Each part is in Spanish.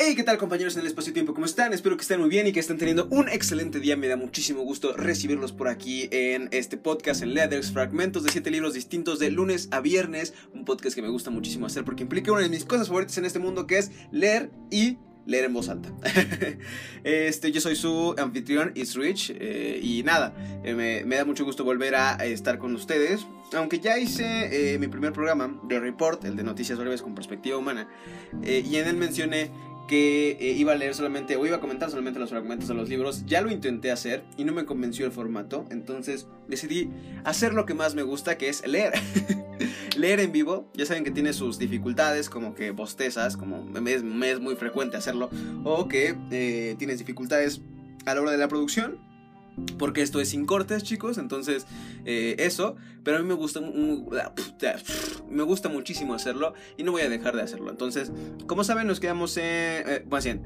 Hey, ¿qué tal compañeros en el espacio-tiempo? ¿Cómo están? Espero que estén muy bien y que estén teniendo un excelente día. Me da muchísimo gusto recibirlos por aquí en este podcast en Leathers, fragmentos de siete libros distintos de lunes a viernes. Un podcast que me gusta muchísimo hacer porque implica una de mis cosas favoritas en este mundo que es leer y leer en voz alta. este, yo soy su anfitrión, It's Rich, eh, y nada, eh, me, da mucho gusto volver a, estar con ustedes. Aunque ya hice eh, mi primer programa, The Report, el de noticias breves con perspectiva humana, y en él mencioné que eh, iba a leer solamente o iba a comentar solamente los fragmentos de los libros. Ya lo intenté hacer y no me convenció el formato, entonces decidí hacer lo que más me gusta, que es leer. leer en vivo, ya saben que tiene sus dificultades, como que bostezas, como me es, muy frecuente hacerlo, o que eh, tienes dificultades a la hora de la producción porque esto es sin cortes, chicos. Entonces, eh, eso. Pero a mí me gusta, me gusta muchísimo hacerlo y no voy a dejar de hacerlo. Entonces, como saben, nos quedamos en. Eh, más bien,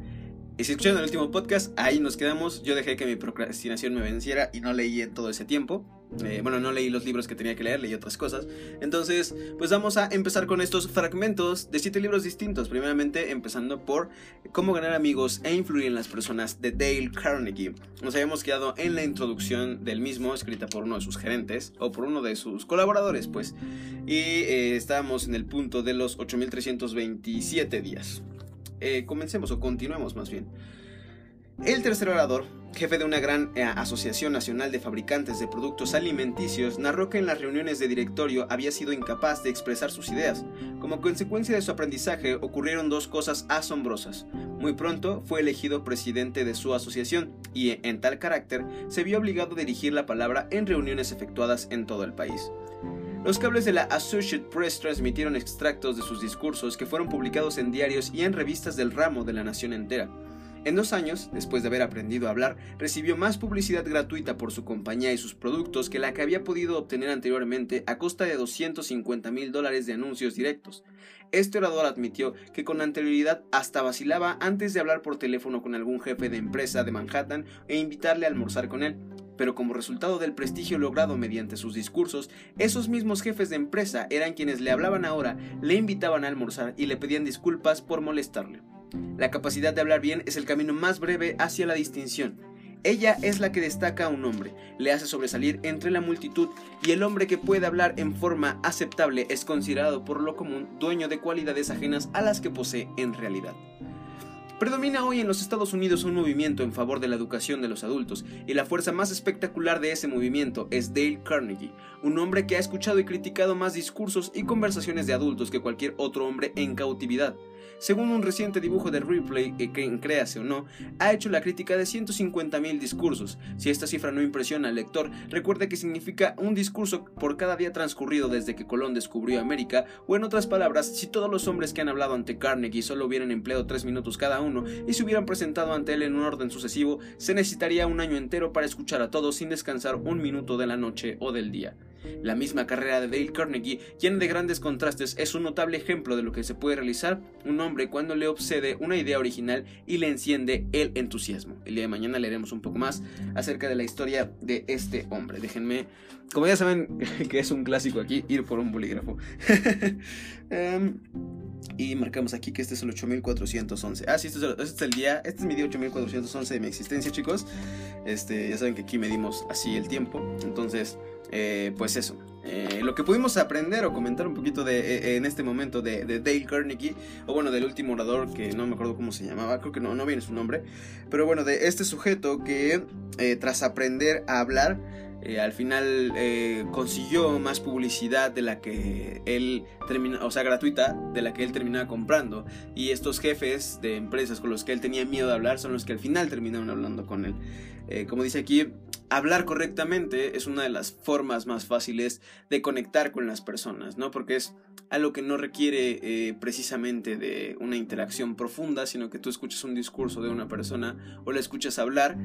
y si escucharon el último podcast, ahí nos quedamos. Yo dejé que mi procrastinación me venciera y no leí en todo ese tiempo. Eh, bueno, no leí los libros que tenía que leer, leí otras cosas. Entonces, pues vamos a empezar con estos fragmentos de siete libros distintos. Primeramente, empezando por Cómo ganar amigos e influir en las personas de Dale Carnegie. Nos habíamos quedado en la introducción del mismo, escrita por uno de sus gerentes, o por uno de sus colaboradores, pues. Y eh, estábamos en el punto de los 8327 días. Eh, comencemos o continuemos más bien. El tercer orador, jefe de una gran eh, Asociación Nacional de Fabricantes de Productos Alimenticios, narró que en las reuniones de directorio había sido incapaz de expresar sus ideas. Como consecuencia de su aprendizaje ocurrieron dos cosas asombrosas. Muy pronto fue elegido presidente de su asociación y, en tal carácter, se vio obligado a dirigir la palabra en reuniones efectuadas en todo el país. Los cables de la Associated Press transmitieron extractos de sus discursos que fueron publicados en diarios y en revistas del ramo de la nación entera. En dos años, después de haber aprendido a hablar, recibió más publicidad gratuita por su compañía y sus productos que la que había podido obtener anteriormente a costa de 250 mil dólares de anuncios directos. Este orador admitió que con anterioridad hasta vacilaba antes de hablar por teléfono con algún jefe de empresa de Manhattan e invitarle a almorzar con él pero como resultado del prestigio logrado mediante sus discursos, esos mismos jefes de empresa eran quienes le hablaban ahora, le invitaban a almorzar y le pedían disculpas por molestarle. La capacidad de hablar bien es el camino más breve hacia la distinción. Ella es la que destaca a un hombre, le hace sobresalir entre la multitud y el hombre que puede hablar en forma aceptable es considerado por lo común dueño de cualidades ajenas a las que posee en realidad. Predomina hoy en los Estados Unidos un movimiento en favor de la educación de los adultos, y la fuerza más espectacular de ese movimiento es Dale Carnegie, un hombre que ha escuchado y criticado más discursos y conversaciones de adultos que cualquier otro hombre en cautividad. Según un reciente dibujo de Ripley, que créase o no, ha hecho la crítica de 150.000 discursos. Si esta cifra no impresiona al lector, recuerde que significa un discurso por cada día transcurrido desde que Colón descubrió América, o en otras palabras, si todos los hombres que han hablado ante Carnegie solo hubieran empleado 3 minutos cada uno y se hubieran presentado ante él en un orden sucesivo, se necesitaría un año entero para escuchar a todos sin descansar un minuto de la noche o del día. La misma carrera de Dale Carnegie, llena de grandes contrastes, es un notable ejemplo de lo que se puede realizar un hombre cuando le obsede una idea original y le enciende el entusiasmo. El día de mañana leeremos un poco más acerca de la historia de este hombre. Déjenme, como ya saben que es un clásico aquí, ir por un bolígrafo. Em, y marcamos aquí que este es el 8411. Ah, sí, este, este es, el día, este es mi día 8411 de mi existencia, chicos. Este, ya saben que aquí medimos así el tiempo. Entonces, eh, pues eso. Eh, lo que pudimos aprender o comentar un poquito de, eh, en este momento de, Dale Carnegie, o bueno, del último orador que no me acuerdo cómo se llamaba, creo que no, no viene su nombre, pero bueno, de este sujeto que tras aprender a hablar, al final consiguió más publicidad de la que él termina, o sea, gratuita, de la que él terminaba comprando. Y estos jefes de empresas con los que él tenía miedo de hablar son los que al final terminaron hablando con él. como dice aquí, hablar correctamente es una de las formas más fáciles de conectar con las personas, ¿no? Porque es algo que no requiere eh, precisamente de una interacción profunda, sino que tú escuchas un discurso de una persona o la escuchas hablar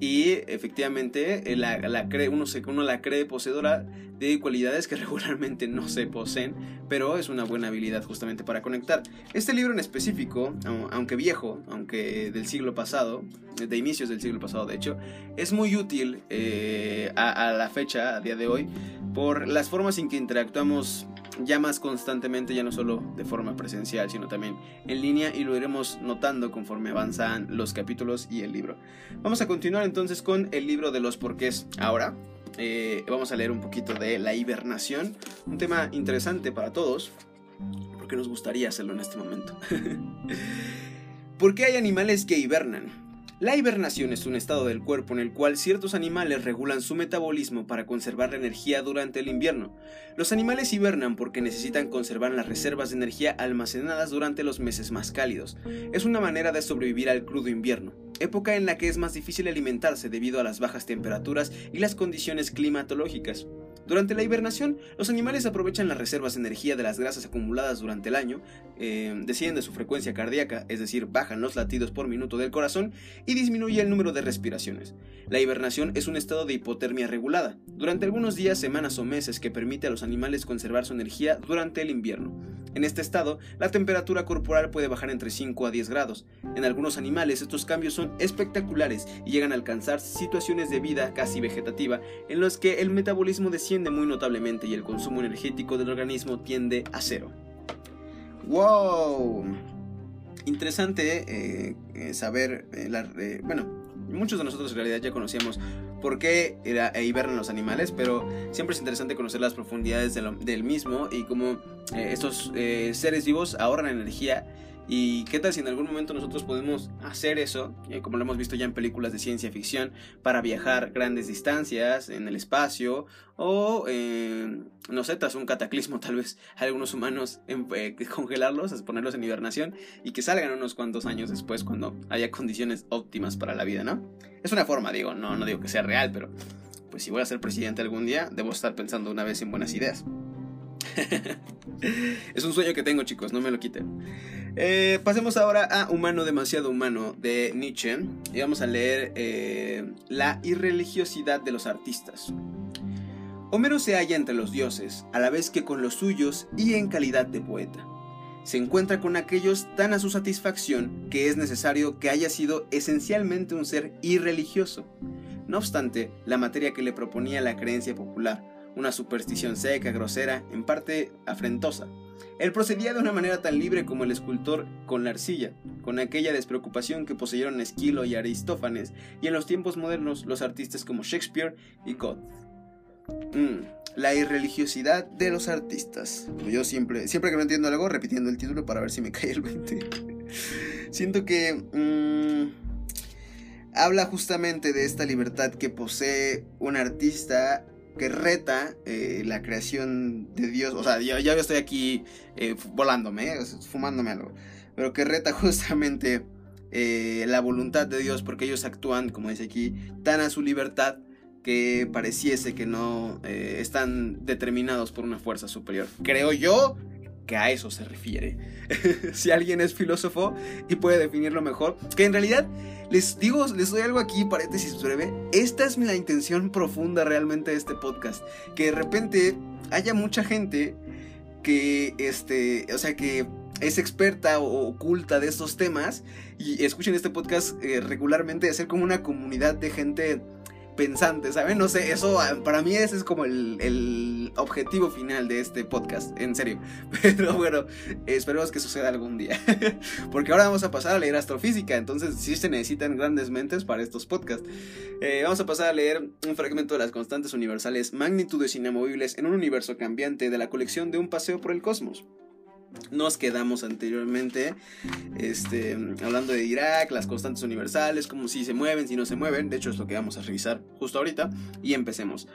y efectivamente eh, la, cree, uno, se, uno la cree poseedora de cualidades que regularmente no se poseen, pero es una buena habilidad justamente para conectar. Este libro en específico, aunque viejo, aunque del siglo pasado, de inicios del siglo pasado de hecho, es muy útil eh, a, la fecha, a día de hoy, por las formas en que interactuamos ya más constantemente, ya no solo de forma presencial, sino también en línea y lo iremos notando conforme avanzan los capítulos y el libro. Vamos a continuar entonces con el libro de los porqués ahora. Eh, vamos a leer un poquito de la hibernación, un tema interesante para todos, porque nos gustaría hacerlo en este momento. ¿Por qué hay animales que hibernan? La hibernación es un estado del cuerpo en el cual ciertos animales regulan su metabolismo para conservar la energía durante el invierno. Los animales hibernan porque necesitan conservar las reservas de energía almacenadas durante los meses más cálidos. Es una manera de sobrevivir al crudo invierno época en la que es más difícil alimentarse debido a las bajas temperaturas y las condiciones climatológicas. Durante la hibernación, los animales aprovechan las reservas de energía de las grasas acumuladas durante el año, eh, desciende su frecuencia cardíaca, es decir, bajan los latidos por minuto del corazón y disminuye el número de respiraciones. La hibernación es un estado de hipotermia regulada, durante algunos días, semanas o meses que permite a los animales conservar su energía durante el invierno. En este estado, la temperatura corporal puede bajar entre 5 a 10 grados. En algunos animales estos cambios son espectaculares y llegan a alcanzar situaciones de vida casi vegetativa en los que el metabolismo desciende muy notablemente y el consumo energético del organismo tiende a cero. ¡Wow! Interesante eh, eh, saber, eh, bueno, muchos de nosotros en realidad ya conocíamos por qué hibernan los animales, pero siempre es interesante conocer las profundidades del mismo y cómo estos seres vivos ahorran energía ¿Y qué tal si en algún momento nosotros podemos hacer eso, eh, como lo hemos visto ya en películas de ciencia ficción, para viajar grandes distancias en el espacio o, eh, no sé, tras un cataclismo tal vez algunos humanos eh, congelarlos, ponerlos en hibernación y que salgan unos cuantos años después cuando haya condiciones óptimas para la vida, ¿no? Es una forma, digo, no, no digo que sea real, pero pues si voy a ser presidente algún día, debo estar pensando una vez en buenas ideas. es un sueño que tengo, chicos, no me lo quiten. Eh, pasemos ahora a Humano demasiado humano de Nietzsche y vamos a leer eh, La irreligiosidad de los artistas. Homero se halla entre los dioses, a la vez que con los suyos y en calidad de poeta. Se encuentra con aquellos tan a su satisfacción que es necesario que haya sido esencialmente un ser irreligioso. No obstante, la materia que le proponía la creencia popular, una superstición seca, grosera, en parte afrentosa. Él procedía de una manera tan libre como el escultor con la arcilla, con aquella despreocupación que poseyeron Esquilo y Aristófanes, y en los tiempos modernos los artistas como Shakespeare y Goethe. Mm, la irreligiosidad de los artistas. Yo siempre, siempre que no entiendo algo, repitiendo el título para ver si me cae el 20. Siento que mm, habla justamente de esta libertad que posee un artista que reta eh, la creación de Dios. O sea, ya, estoy aquí eh, volándome, eh, fumándome algo. Pero que reta justamente la voluntad de Dios porque ellos actúan, como dice aquí, tan a su libertad que pareciese que no están determinados por una fuerza superior. Creo yo que a eso se refiere. si alguien es filósofo y puede definirlo mejor, que en realidad les digo, les doy algo aquí, paréntesis breve, esta es la intención profunda realmente de este podcast, que de repente haya mucha gente que, este, o sea, que es experta o oculta de estos temas y escuchen este podcast eh, regularmente, hacer como una comunidad de gente pensante, ¿saben? No sé, eso ah, para mí ese es como el, objetivo final de este podcast, en serio. Pero bueno, esperemos que suceda algún día. Porque ahora vamos a pasar a leer astrofísica, entonces sí se necesitan grandes mentes para estos podcasts. Eh, vamos a pasar a leer un fragmento de las constantes universales, magnitudes inamovibles en un universo cambiante de la colección de un paseo por el cosmos. Nos quedamos anteriormente este, hablando de Irak, las constantes universales, como si se mueven, si no se mueven. De hecho, es lo que vamos a revisar justo ahorita. Y empecemos.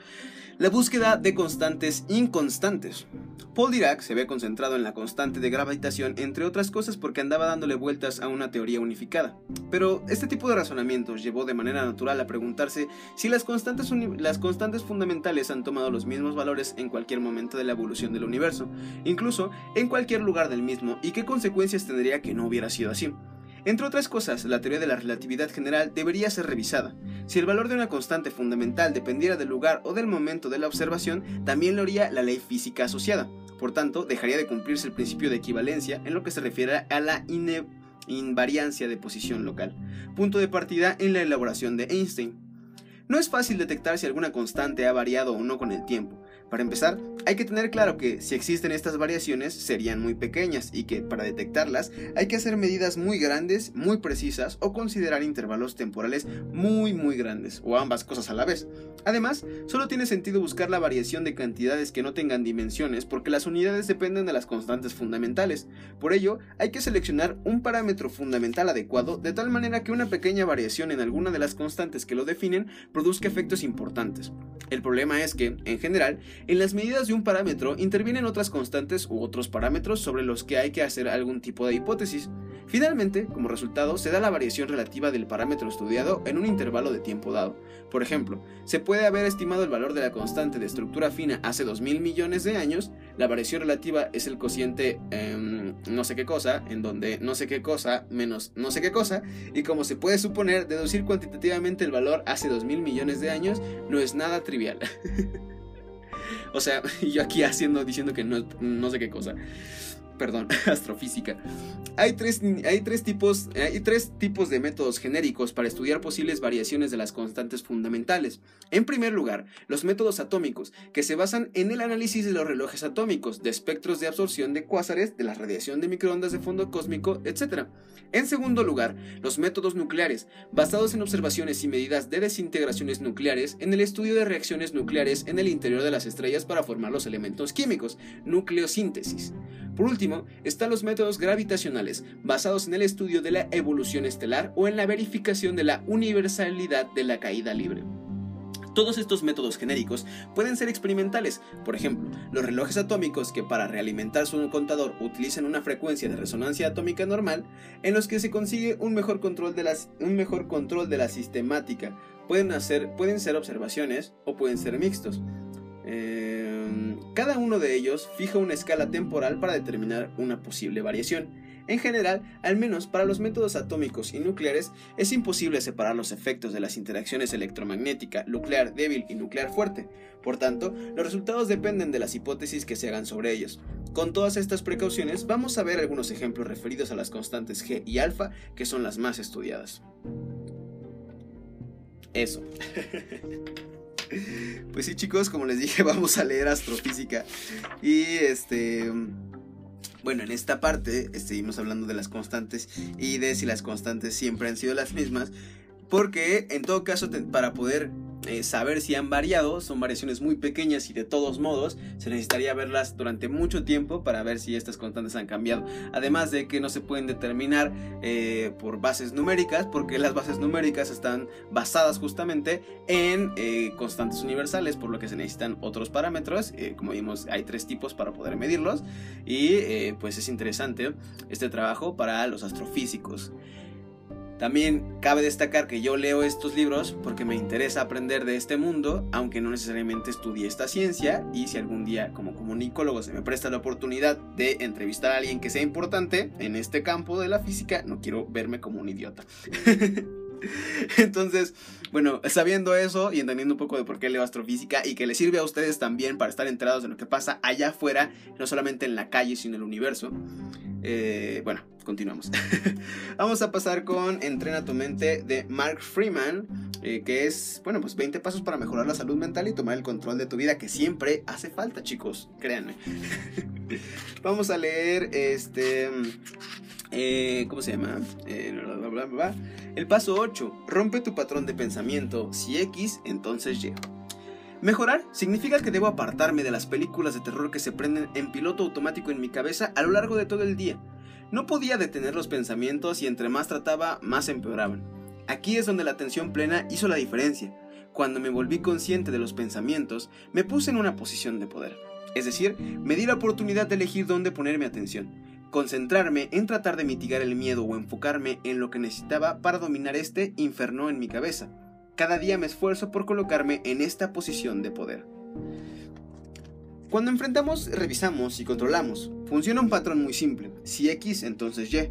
La búsqueda de constantes inconstantes. Paul Dirac se ve concentrado en la constante de gravitación, entre otras cosas porque andaba dándole vueltas a una teoría unificada. Pero este tipo de razonamientos llevó de manera natural a preguntarse si las constantes, las constantes fundamentales han tomado los mismos valores en cualquier momento de la evolución del universo, incluso en cualquier lugar del mismo, y qué consecuencias tendría que no hubiera sido así. Entre otras cosas, la teoría de la relatividad general debería ser revisada. Si el valor de una constante fundamental dependiera del lugar o del momento de la observación, también lo haría la ley física asociada. Por tanto, dejaría de cumplirse el principio de equivalencia en lo que se refiere a la invariancia de posición local, punto de partida en la elaboración de Einstein. No es fácil detectar si alguna constante ha variado o no con el tiempo, Para empezar, hay que tener claro que si existen estas variaciones serían muy pequeñas y que para detectarlas hay que hacer medidas muy grandes, muy precisas o considerar intervalos temporales muy muy grandes o ambas cosas a la vez. Además, solo tiene sentido buscar la variación de cantidades que no tengan dimensiones porque las unidades dependen de las constantes fundamentales. Por ello, hay que seleccionar un parámetro fundamental adecuado de tal manera que una pequeña variación en alguna de las constantes que lo definen produzca efectos importantes. El problema es que, en general, en las medidas de un parámetro intervienen otras constantes u otros parámetros sobre los que hay que hacer algún tipo de hipótesis. Finalmente, como resultado, se da la variación relativa del parámetro estudiado en un intervalo de tiempo dado. Por ejemplo, se puede haber estimado el valor de la constante de estructura fina hace 2.000 millones de años, la variación relativa es el cociente em, no sé qué cosa, en donde no sé qué cosa menos no sé qué cosa, y como se puede suponer, deducir cuantitativamente el valor hace 2.000 millones de años no es nada trivial. o sea, yo aquí haciendo, diciendo que no, no sé qué cosa perdón, astrofísica. Hay tres, hay, tres tipos, hay tres tipos de métodos genéricos para estudiar posibles variaciones de las constantes fundamentales. En primer lugar, los métodos atómicos, que se basan en el análisis de los relojes atómicos, de espectros de absorción de cuásares, de la radiación de microondas de fondo cósmico, etc. En segundo lugar, los métodos nucleares, basados en observaciones y medidas de desintegraciones nucleares en el estudio de reacciones nucleares en el interior de las estrellas para formar los elementos químicos, nucleosíntesis. Por último, están los métodos gravitacionales, basados en el estudio de la evolución estelar o en la verificación de la universalidad de la caída libre. Todos estos métodos genéricos pueden ser experimentales, por ejemplo, los relojes atómicos que para realimentar su contador utilizan una frecuencia de resonancia atómica normal, en los que se consigue un mejor control de, un mejor control de la sistemática. Pueden, hacer, pueden ser observaciones o pueden ser mixtos. Em, cada uno de ellos fija una escala temporal para determinar una posible variación. En general, al menos para los métodos atómicos y nucleares, es imposible separar los efectos de las interacciones electromagnética, nuclear débil y nuclear fuerte. Por tanto, los resultados dependen de las hipótesis que se hagan sobre ellos. Con todas estas precauciones, vamos a ver algunos ejemplos referidos a las constantes G y alfa, que son las más estudiadas. Eso. Pues sí, chicos, como les dije, vamos a leer astrofísica. Y este. Bueno, en esta parte seguimos hablando de las constantes y de si las constantes siempre han sido las mismas. Porque en todo caso, para poder eh, saber si han variado, son variaciones muy pequeñas y de todos modos se necesitaría verlas durante mucho tiempo para ver si estas constantes han cambiado. Además de que no se pueden determinar eh, por bases numéricas, porque las bases numéricas están basadas justamente en eh, constantes universales, por lo que se necesitan otros parámetros. como vimos, hay tres tipos para poder medirlos y pues es interesante este trabajo para los astrofísicos. También cabe destacar que yo leo estos libros porque me interesa aprender de este mundo, aunque no necesariamente estudie esta ciencia, y si algún día como comunicólogo se me presta la oportunidad de entrevistar a alguien que sea importante en este campo de la física, no quiero verme como un idiota. Entonces, bueno, sabiendo eso y entendiendo un poco de por qué leo astrofísica y que le sirve a ustedes también para estar enterados de lo que pasa allá afuera, no solamente en la calle, sino en el universo, eh, bueno, continuamos. Vamos a pasar con Entrena tu mente de Mark Freeman, eh, que es, bueno, pues 20 pasos para mejorar la salud mental y tomar el control de tu vida, que siempre hace falta, chicos, créanme. Vamos a leer este... Eh, ¿Cómo se llama? el paso 8. Rompe tu patrón de pensamiento. Si X, entonces Y. Mejorar significa que debo apartarme de las películas de terror que se prenden en piloto automático en mi cabeza a lo largo de todo el día. No podía detener los pensamientos y entre más trataba, más empeoraban. Aquí es donde la atención plena hizo la diferencia. Cuando me volví consciente de los pensamientos, me puse en una posición de poder. Es decir, me di la oportunidad de elegir dónde poner mi atención. Concentrarme en tratar de mitigar el miedo o enfocarme en lo que necesitaba para dominar este inferno en mi cabeza. Cada día me esfuerzo por colocarme en esta posición de poder. Cuando enfrentamos, revisamos y controlamos. Funciona un patrón muy simple. Si X, entonces Y.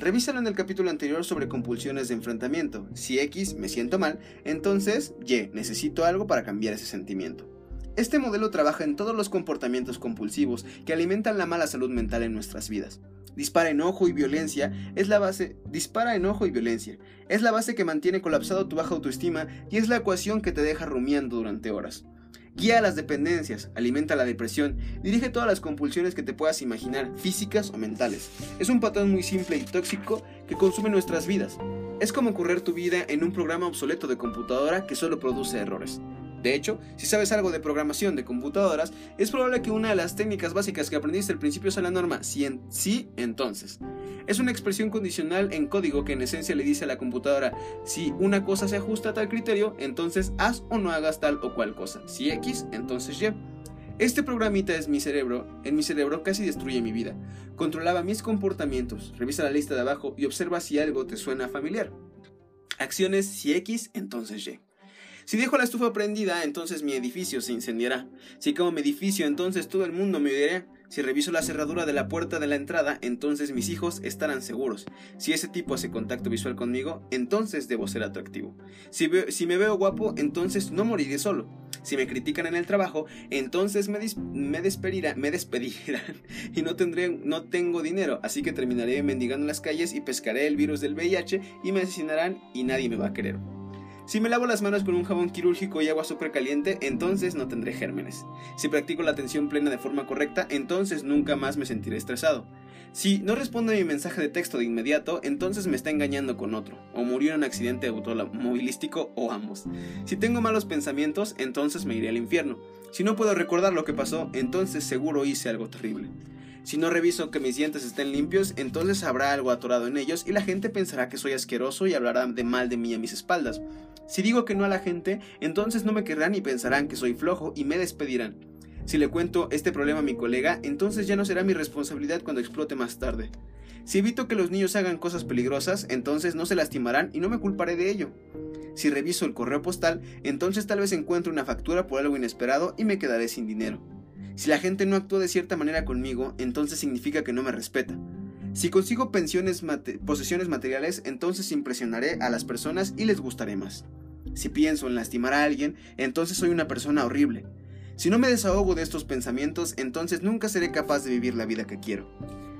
Revísalo en el capítulo anterior sobre compulsiones de enfrentamiento. Si X, me siento mal, entonces Y, necesito algo para cambiar ese sentimiento. Este modelo trabaja en todos los comportamientos compulsivos que alimentan la mala salud mental en nuestras vidas. Dispara enojo y violencia es la base. Dispara enojo y violencia. Es la base que mantiene colapsado tu baja autoestima y es la ecuación que te deja rumiando durante horas. Guía las dependencias, alimenta la depresión, dirige todas las compulsiones que te puedas imaginar, físicas o mentales. Es un patrón muy simple y tóxico que consume nuestras vidas. Es como correr tu vida en un programa obsoleto de computadora que solo produce errores. De hecho, si sabes algo de programación de computadoras, es probable que una de las técnicas básicas que aprendiste al principio sea la norma si en sí, entonces. Es una expresión condicional en código que en esencia le dice a la computadora, si una cosa se ajusta a tal criterio, entonces haz o no hagas tal o cual cosa. Si X, entonces Y. Este programita es mi cerebro, en mi cerebro casi destruye mi vida. Controlaba mis comportamientos, revisa la lista de abajo y observa si algo te suena familiar. Acciones si X, entonces Y. Si dejo la estufa prendida, entonces mi edificio se incendiará. Si como mi edificio, entonces todo el mundo me odiará. Si reviso la cerradura de la puerta de la entrada, entonces mis hijos estarán seguros. Si ese tipo hace contacto visual conmigo, entonces debo ser atractivo. Si, si me veo guapo, entonces no moriré solo. Si me critican en el trabajo, entonces me, despedirán, me despedirán y no, tendré, no tengo dinero, así que terminaré mendigando en las calles y pescaré el virus del VIH y me asesinarán y nadie me va a querer. Si me lavo las manos con un jabón quirúrgico y agua súper caliente, entonces no tendré gérmenes. Si practico la atención plena de forma correcta, entonces nunca más me sentiré estresado. Si no responde a mi mensaje de texto de inmediato, entonces me está engañando con otro, o murió en un accidente automovilístico o ambos. Si tengo malos pensamientos, entonces me iré al infierno. Si no puedo recordar lo que pasó, entonces seguro hice algo terrible. Si no reviso que mis dientes estén limpios, entonces habrá algo atorado en ellos y la gente pensará que soy asqueroso y hablará de mal de mí a mis espaldas. Si digo que no a la gente, entonces no me querrán y pensarán que soy flojo y me despedirán. Si le cuento este problema a mi colega, entonces ya no será mi responsabilidad cuando explote más tarde. Si evito que los niños hagan cosas peligrosas, entonces no se lastimarán y no me culparé de ello. Si reviso el correo postal, entonces tal vez encuentre una factura por algo inesperado y me quedaré sin dinero. Si la gente no actúa de cierta manera conmigo, entonces significa que no me respeta. Si consigo posesiones materiales, entonces impresionaré a las personas y les gustaré más. Si pienso en lastimar a alguien, entonces soy una persona horrible. Si no me desahogo de estos pensamientos, entonces nunca seré capaz de vivir la vida que quiero.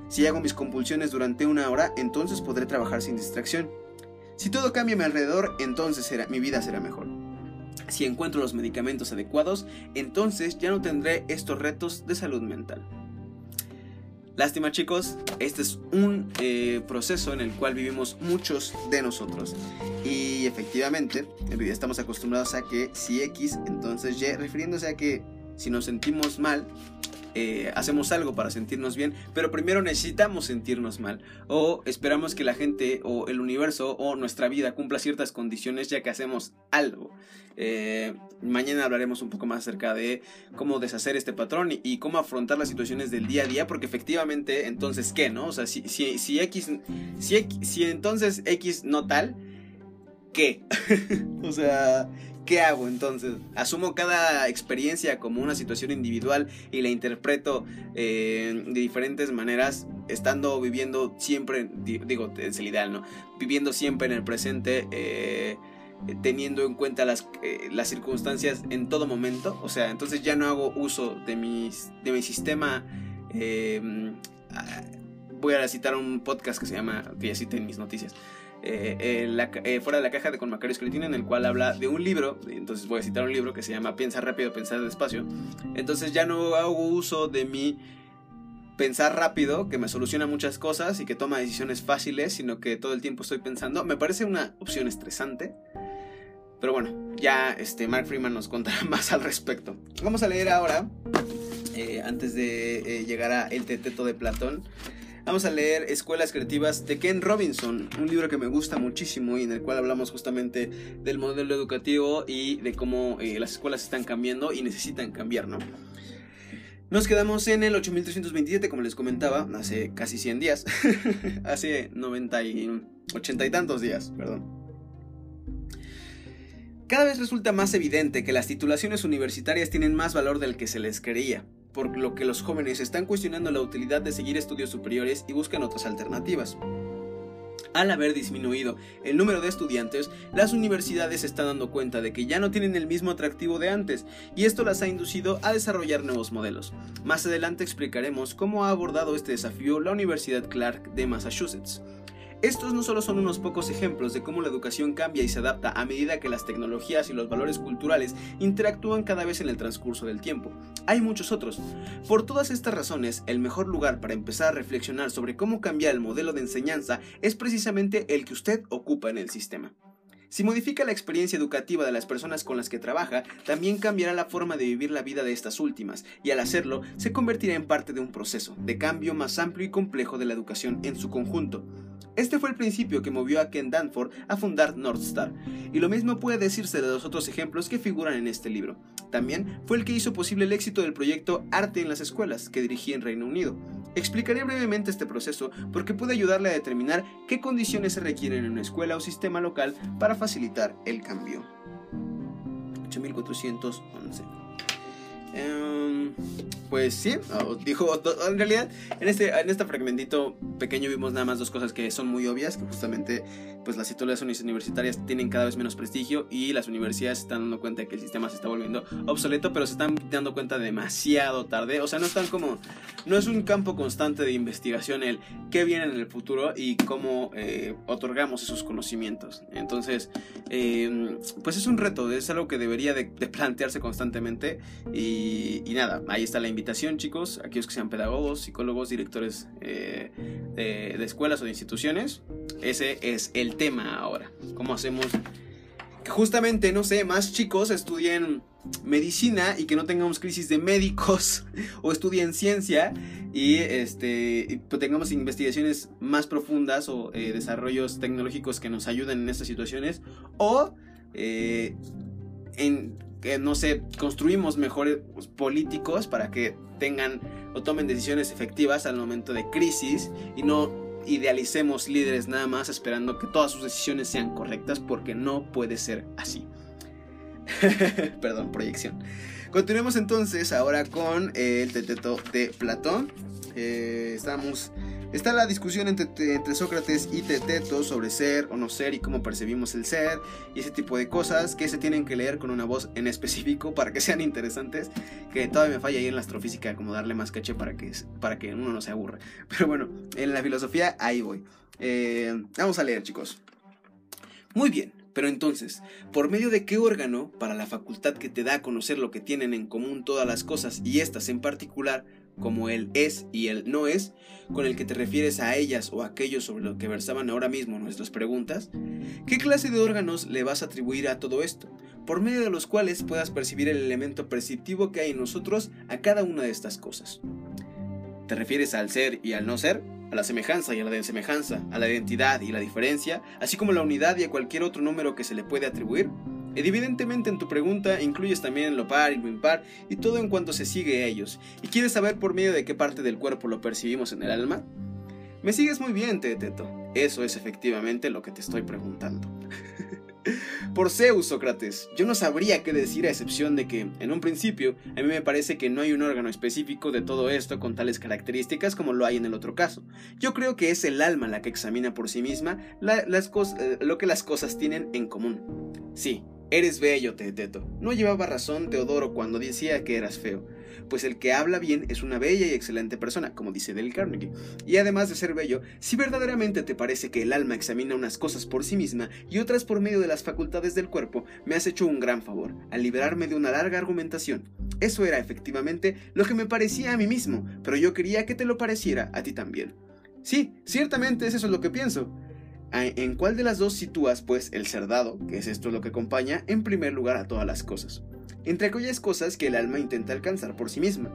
Si hago mis compulsiones durante una hora, entonces podré trabajar sin distracción. Si todo cambia a mi alrededor, entonces mi vida será mejor. Si encuentro los medicamentos adecuados, entonces ya no tendré estos retos de salud mental. Lástima chicos, este es un eh, proceso en el cual vivimos muchos de nosotros. Y efectivamente, estamos acostumbrados a que si X, entonces Y, refiriéndose a que si nos sentimos mal, eh, hacemos algo para sentirnos bien, pero primero necesitamos sentirnos mal. O esperamos que la gente o el universo o nuestra vida cumpla ciertas condiciones ya que hacemos algo. Eh, mañana hablaremos un poco más acerca de cómo deshacer este patrón y, cómo afrontar las situaciones del día a día, porque efectivamente, entonces, ¿qué, no? O sea, si, si, si X, si, si entonces X no tal, ¿qué? o sea, ¿Qué hago entonces? ¿Asumo cada experiencia como una situación individual y la interpreto eh, de diferentes maneras, estando viviendo siempre, digo, es el ideal, ¿no? Viviendo siempre en el presente, eh, teniendo en cuenta las, eh, las circunstancias en todo momento. O sea, entonces ya no hago uso de, mis, de mi sistema. voy a citar un podcast que se llama, que ya cité en mis noticias. Eh, eh, fuera de la caja de con Macario Escritina, en el cual habla de un libro, entonces voy a citar un libro que se llama Piensa rápido, pensar despacio. Entonces ya no hago uso de mi pensar rápido, que me soluciona muchas cosas y que toma decisiones fáciles, sino que todo el tiempo estoy pensando. Me parece una opción estresante. Pero bueno, ya este Mark Freeman nos contará más al respecto. Vamos a leer ahora, eh, antes de llegar a El Teteto de Platón, Vamos a leer Escuelas Creativas de Ken Robinson, un libro que me gusta muchísimo y en el cual hablamos justamente del modelo educativo y de cómo eh, las escuelas están cambiando y necesitan cambiar, ¿no? Nos quedamos en el 8327, como les comentaba, hace casi 100 días, hace 90 y 80 y tantos días, perdón. Cada vez resulta más evidente que las titulaciones universitarias tienen más valor del que se les creía por lo que los jóvenes están cuestionando la utilidad de seguir estudios superiores y buscan otras alternativas. Al haber disminuido el número de estudiantes, las universidades se están dando cuenta de que ya no tienen el mismo atractivo de antes, y esto las ha inducido a desarrollar nuevos modelos. Más adelante explicaremos cómo ha abordado este desafío la Universidad Clark de Massachusetts. Estos no solo son unos pocos ejemplos de cómo la educación cambia y se adapta a medida que las tecnologías y los valores culturales interactúan cada vez en el transcurso del tiempo. Hay muchos otros. Por todas estas razones, el mejor lugar para empezar a reflexionar sobre cómo cambiar el modelo de enseñanza es precisamente el que usted ocupa en el sistema. Si modifica la experiencia educativa de las personas con las que trabaja, también cambiará la forma de vivir la vida de estas últimas, y al hacerlo, se convertirá en parte de un proceso de cambio más amplio y complejo de la educación en su conjunto. Este fue el principio que movió a Ken Danford a fundar Northstar, y lo mismo puede decirse de los otros ejemplos que figuran en este libro. También fue el que hizo posible el éxito del proyecto Arte en las Escuelas, que dirigí en Reino Unido. Explicaré brevemente este proceso porque puede ayudarle a determinar qué condiciones se requieren en una escuela o sistema local para facilitar el cambio. 8411. Em, pues sí, dijo, en realidad en este, en este fragmentito pequeño vimos nada más dos cosas que son muy obvias, que justamente pues las titulaciones universitarias tienen cada vez menos prestigio y las universidades están dando cuenta de que el sistema se está volviendo obsoleto, pero se están dando cuenta demasiado tarde, o sea, no están como, no es un campo constante de investigación el qué viene en el futuro y cómo eh, otorgamos esos conocimientos. Entonces, em, pues es un reto, es algo que debería de plantearse constantemente y y, nada, ahí está la invitación, chicos, aquellos que sean pedagogos, psicólogos, directores eh, de, escuelas o de instituciones. Ese es el tema ahora. ¿Cómo hacemos que justamente, no sé, más chicos estudien medicina y que no tengamos crisis de médicos o estudien ciencia y este pues tengamos investigaciones más profundas o eh, desarrollos tecnológicos que nos ayuden en estas situaciones o eh, en que, no sé, construimos mejores políticos para que tengan o tomen decisiones efectivas al momento de crisis y no idealicemos líderes nada más esperando que todas sus decisiones sean correctas porque no puede ser así. Perdón, proyección. Continuemos entonces ahora con el teteto de Platón. Eh, estamos Está la discusión entre, Sócrates y Teteto sobre ser o no ser y cómo percibimos el ser y ese tipo de cosas que se tienen que leer con una voz en específico para que sean interesantes. Que todavía me falla ahí en la astrofísica como darle más caché para que, para que uno no se aburra. Pero bueno, en la filosofía ahí voy. Eh, vamos a leer chicos. Muy bien. Pero entonces, ¿por medio de qué órgano, para la facultad que te da a conocer lo que tienen en común todas las cosas y estas en particular, como el es y el no es, con el que te refieres a ellas o aquellos sobre lo que versaban ahora mismo nuestras preguntas? ¿Qué clase de órganos le vas a atribuir a todo esto, por medio de los cuales puedas percibir el elemento perceptivo que hay en nosotros a cada una de estas cosas? ¿Te refieres al ser y al no ser? ¿A la semejanza y a la desemejanza? ¿A la identidad y la diferencia? ¿Así como la unidad y a cualquier otro número que se le puede atribuir? Evidentemente en tu pregunta incluyes también lo par y lo impar y todo en cuanto se sigue a ellos. ¿Y quieres saber por medio de qué parte del cuerpo lo percibimos en el alma? Me sigues muy bien, Teteto. Eso es efectivamente lo que te estoy preguntando. Por Zeus, Sócrates, yo no sabría qué decir a excepción de que, en un principio, a mí me parece que no hay un órgano específico de todo esto con tales características como lo hay en el otro caso. Yo creo que es el alma la que examina por sí misma las eh, lo que las cosas tienen en común. Sí, Eres bello, Teteto. No llevaba razón Teodoro cuando decía que eras feo, pues el que habla bien es una bella y excelente persona, como dice Dale Carnegie. Y además de ser bello, si verdaderamente te parece que el alma examina unas cosas por sí misma y otras por medio de las facultades del cuerpo, me has hecho un gran favor, al liberarme de una larga argumentación. Eso era efectivamente lo que me parecía a mí mismo, pero yo quería que te lo pareciera a ti también. Sí, ciertamente es eso lo que pienso. ¿En cuál de las dos sitúas, pues, el ser dado, que es esto lo que acompaña, en primer lugar a todas las cosas? Entre aquellas cosas que el alma intenta alcanzar por sí misma.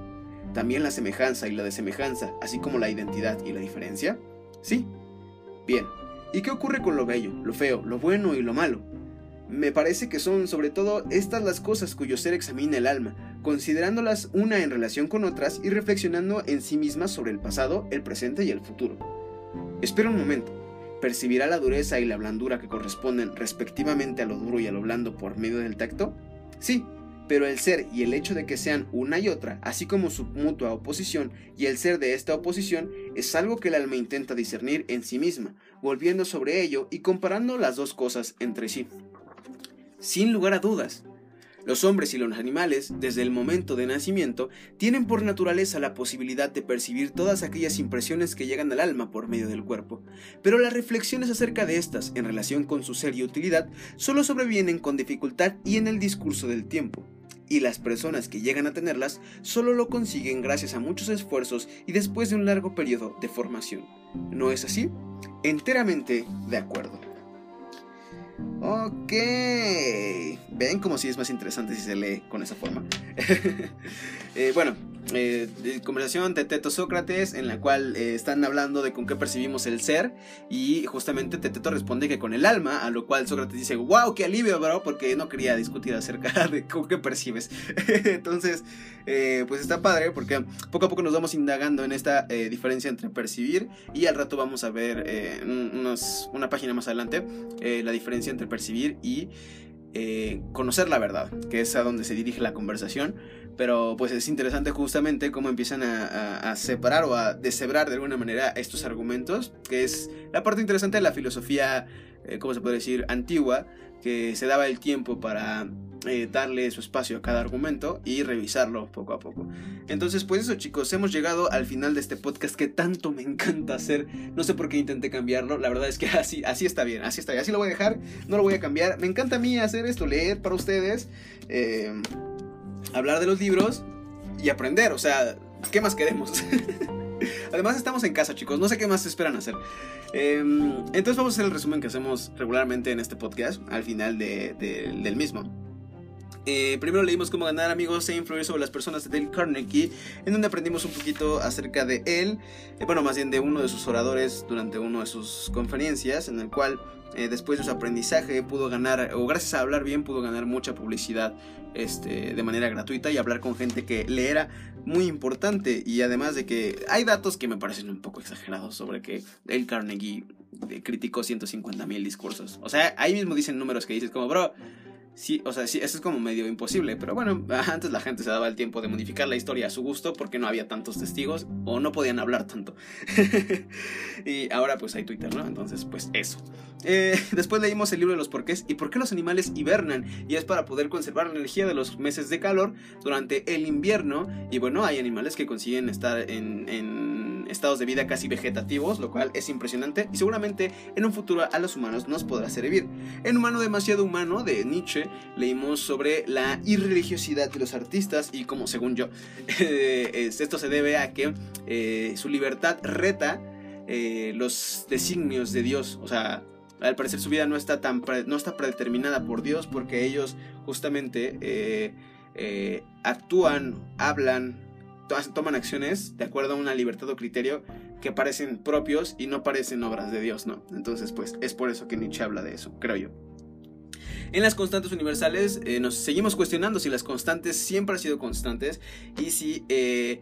También la semejanza y la desemejanza, así como la identidad y la diferencia. ¿Sí? Bien. ¿Y qué ocurre con lo bello, lo feo, lo bueno y lo malo? Me parece que son sobre todo estas las cosas cuyo ser examina el alma, considerándolas una en relación con otras y reflexionando en sí mismas sobre el pasado, el presente y el futuro. Espera un momento percibirá la dureza y la blandura que corresponden respectivamente a lo duro y a lo blando por medio del tacto? Sí, pero el ser y el hecho de que sean una y otra, así como su mutua oposición y el ser de esta oposición, es algo que el alma intenta discernir en sí misma, volviendo sobre ello y comparando las dos cosas entre sí. Sin lugar a dudas, Los hombres y los animales, desde el momento de nacimiento, tienen por naturaleza la posibilidad de percibir todas aquellas impresiones que llegan al alma por medio del cuerpo, pero las reflexiones acerca de estas en relación con su ser y utilidad solo sobrevienen con dificultad y en el discurso del tiempo y las personas que llegan a tenerlas solo lo consiguen gracias a muchos esfuerzos y después de un largo periodo de formación. ¿No es así? Enteramente de acuerdo. Ok. Ven como si es más interesante si se lee con esa forma. Eh, bueno, eh, conversación de Teto Sócrates en la cual eh, están hablando de con qué percibimos el ser y justamente Teto responde que con el alma, a lo cual Sócrates dice, wow, qué alivio, bro, porque no quería discutir acerca de con qué percibes. Entonces, eh, pues está padre porque poco a poco nos vamos indagando en esta diferencia entre percibir y al rato vamos a ver una página más adelante la diferencia entre percibir y... conocer la verdad, que es a donde se dirige la conversación. Pero pues es interesante justamente cómo empiezan a, separar o a deshebrar de alguna manera estos argumentos, que es la parte interesante de la filosofía, eh, ¿cómo se puede decir?, antigua, que se daba el tiempo para eh, darle su espacio a cada argumento y revisarlo poco a poco. Entonces, pues eso chicos, hemos llegado al final de este podcast que tanto me encanta hacer. No sé por qué intenté cambiarlo, la verdad es que así, así está bien, así está bien, así lo voy a dejar, no lo voy a cambiar. Me encanta a mí hacer esto, leer para ustedes. Eh, hablar de los libros y aprender. O sea, ¿qué más queremos? Además estamos en casa, chicos. No sé qué más esperan hacer. Em, entonces vamos a hacer el resumen que hacemos regularmente en este podcast al final del mismo. Eh, primero leímos cómo ganar amigos e influir sobre las personas de Dale Carnegie, en donde aprendimos un poquito acerca de él, eh, bueno, más bien de uno de sus oradores durante una de sus conferencias, en el cual eh, después de su aprendizaje pudo ganar, o gracias a hablar bien, pudo ganar mucha publicidad este, de manera gratuita y hablar con gente que le era muy importante. Y además de que hay datos que me parecen un poco exagerados sobre que el Carnegie criticó 150 mil discursos. O sea, ahí mismo dicen números que dices como, bro, Sí, o sea, sí, eso es como medio imposible, pero bueno, antes la gente se daba el tiempo de modificar la historia a su gusto porque no había tantos testigos o no podían hablar tanto. y ahora pues hay Twitter, ¿no? Entonces, pues eso. Eh, después leímos el libro de los porqués y por qué los animales hibernan y es para poder conservar la energía de los meses de calor durante el invierno y bueno, hay animales que consiguen estar en, en estados de vida casi vegetativos, lo cual es impresionante y seguramente en un futuro a los humanos nos podrá servir. En Humano demasiado humano de Nietzsche leímos sobre la irreligiosidad de los artistas y como según yo eh, esto se debe a que eh, su libertad reta eh, los designios de Dios, o sea, al parecer su vida no está tan no está predeterminada por Dios porque ellos justamente actúan, hablan, toman acciones de acuerdo a una libertad o criterio que parecen propios y no parecen obras de Dios, ¿no? Entonces, pues es por eso que Nietzsche habla de eso, creo yo. En las constantes universales eh, nos seguimos cuestionando si las constantes siempre han sido constantes y si eh,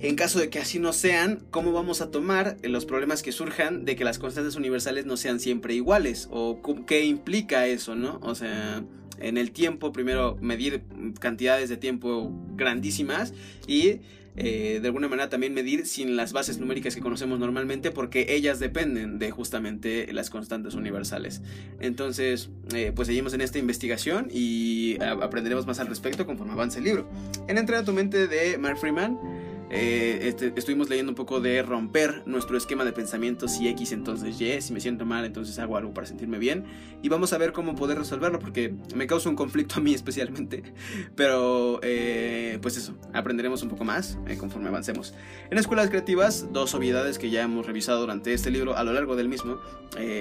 en caso de que así no sean, cómo vamos a tomar los problemas que surjan de que las constantes universales no sean siempre iguales o qué implica eso, ¿no? O sea en el tiempo, primero medir cantidades de tiempo grandísimas y eh, de alguna manera también medir sin las bases numéricas que conocemos normalmente porque ellas dependen de justamente las constantes universales. Entonces, eh, pues seguimos en esta investigación y aprenderemos más al respecto conforme avance el libro. En Entrena tu mente de Mark Freeman eh, este, estuvimos leyendo un poco de romper nuestro esquema de pensamiento, si X entonces Y, si me siento mal entonces hago algo para sentirme bien. Y vamos a ver cómo poder resolverlo porque me causa un conflicto a mí especialmente, pero eh, pues eso, aprenderemos un poco más eh, conforme avancemos. En escuelas creativas, dos obviedades que ya hemos revisado durante este libro a lo largo del mismo,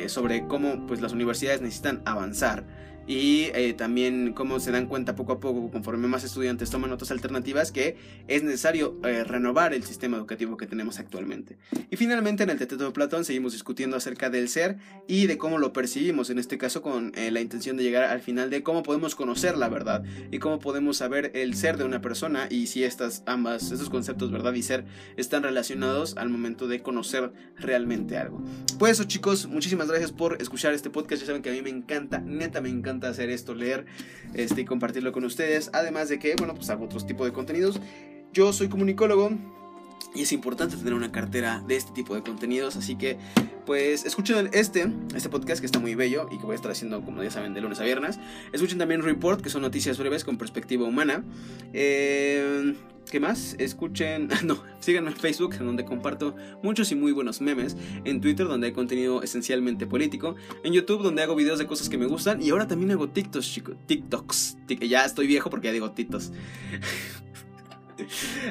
sobre cómo pues las universidades necesitan avanzar y eh, también cómo se dan cuenta poco a poco, conforme más estudiantes toman otras alternativas, que es necesario eh, renovar el sistema educativo que tenemos actualmente. Y finalmente en el Teteto de Platón seguimos discutiendo acerca del ser y de cómo lo percibimos, en este caso con eh, la intención de llegar al final de cómo podemos conocer la verdad y cómo podemos saber el ser de una persona y si estas ambas, estos conceptos verdad y ser están relacionados al momento de conocer realmente algo. Pues eso chicos, muchísimas gracias por escuchar este podcast, ya saben que a mí me encanta, neta me encanta hacer esto, leer este, y compartirlo con ustedes. Además de que, bueno, pues hago otros tipos de contenidos. Yo soy comunicólogo. Y es importante tener una cartera de este tipo de contenidos. Así que, pues, escuchen este, este podcast que está muy bello y que voy a estar haciendo, como ya saben, de lunes a viernes. Escuchen también Report, que son noticias breves con perspectiva humana. Eh, ¿Qué más? Escuchen, no, síganme en Facebook, donde comparto muchos y muy buenos memes. En Twitter, donde hay contenido esencialmente político. En YouTube, donde hago videos de cosas que me gustan. Y ahora también hago TikToks, chicos. TikToks. Ya estoy viejo porque ya digo TikToks.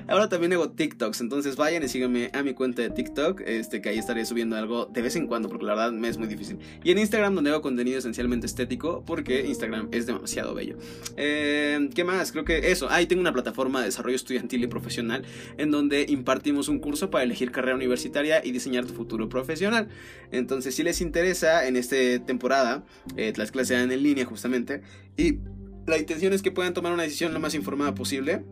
Ahora también hago TikToks, entonces vayan y síganme a mi cuenta de TikTok, este, que ahí estaré subiendo algo de vez en cuando, porque la verdad me es muy difícil. Y en Instagram, donde hago contenido esencialmente estético, porque Instagram es demasiado bello. Eh, ¿Qué más? Creo que eso. Ahí tengo una plataforma de desarrollo estudiantil y profesional, en donde impartimos un curso para elegir carrera universitaria y diseñar tu futuro profesional. Entonces, si les interesa, en esta temporada, eh, las clases dan en línea justamente, y la intención es que puedan tomar una decisión lo más informada posible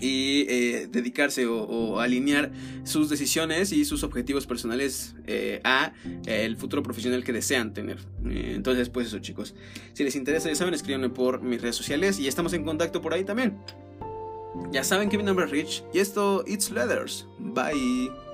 y eh, dedicarse o, alinear sus decisiones y sus objetivos personales eh, a eh, el futuro profesional que desean tener. entonces, pues eso chicos. Si les interesa, ya saben, escríbanme por mis redes sociales y estamos en contacto por ahí también. Ya saben que mi nombre es Rich y esto, It's Leathers. Bye.